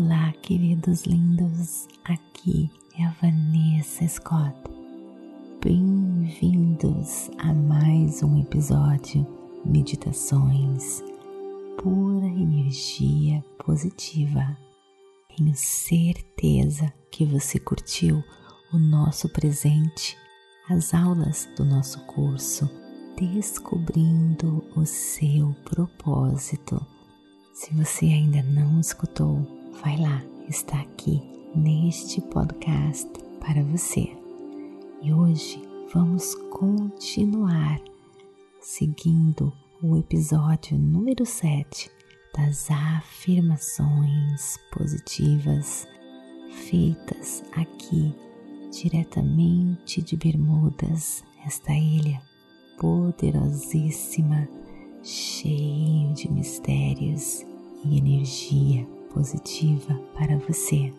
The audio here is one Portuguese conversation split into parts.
Olá, queridos lindos, aqui é a Vanessa Scott. Bem-vindos a mais um episódio Meditações Pura Energia Positiva. Tenho certeza que você curtiu o nosso presente, as aulas do nosso curso Descobrindo o seu propósito. Se você ainda não escutou, vai lá, está aqui neste podcast para você. E hoje vamos continuar seguindo o episódio número 7 das afirmações positivas feitas aqui diretamente de Bermudas, esta ilha poderosíssima, cheio de mistérios e energia positiva para você.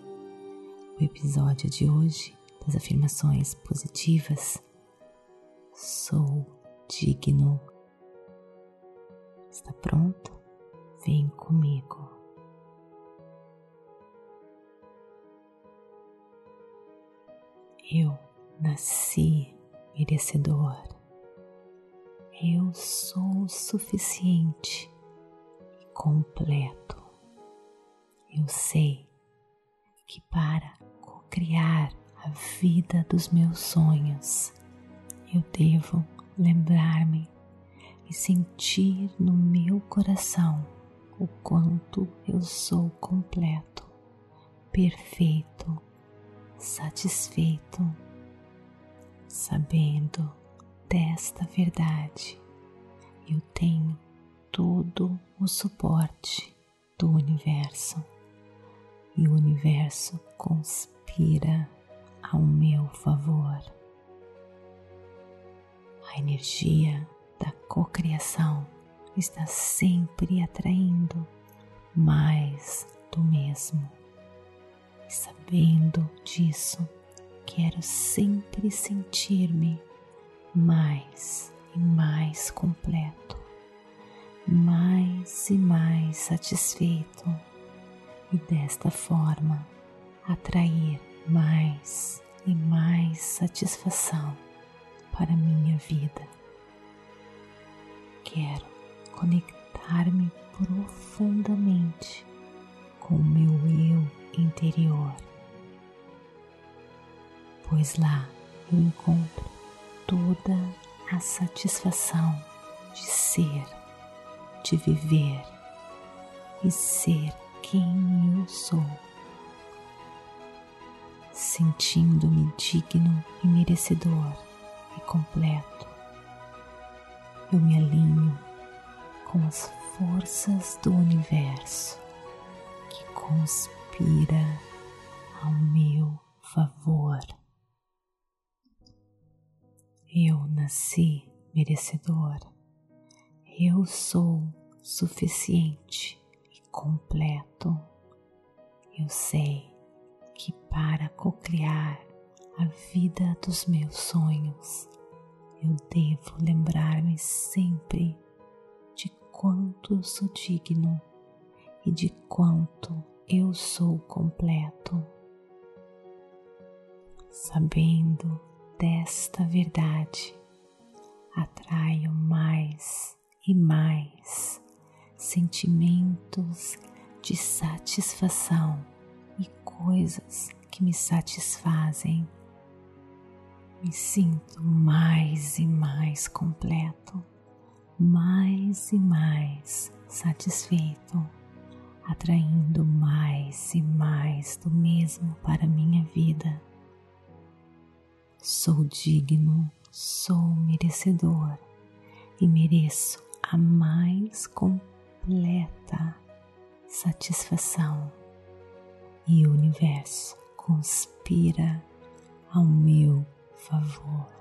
O episódio de hoje das afirmações positivas sou digno. Está pronto? Vem comigo. Eu nasci merecedor. Eu sou suficiente e completo. Eu sei que para criar a vida dos meus sonhos, eu devo lembrar-me e sentir no meu coração o quanto eu sou completo, perfeito satisfeito, sabendo desta verdade, eu tenho todo o suporte do universo e o universo conspira ao meu favor. A energia da cocriação está sempre atraindo mais do mesmo e sabendo disso, quero sempre sentir-me mais e mais completo, mais e mais satisfeito e desta forma atrair mais e mais satisfação para minha vida. Quero conectar-me profundamente com o meu eu interior, pois lá eu encontro toda a satisfação de ser, de viver e ser quem eu sou, sentindo-me digno e merecedor e completo. Eu me alinho com as forças do universo que conspira ao meu favor. Eu nasci merecedor, eu sou suficiente completo. Eu sei que para cocriar a vida dos meus sonhos, eu devo lembrar-me sempre de quanto sou digno e de quanto eu sou completo. Sabendo desta verdade, atraio mais e mais sentimentos de satisfação e coisas que me satisfazem. Me sinto mais e mais completo, mais e mais satisfeito atraindo mais e mais do mesmo para minha vida. Sou digno, sou merecedor e mereço a mais completa satisfação, e o universo conspira ao meu favor.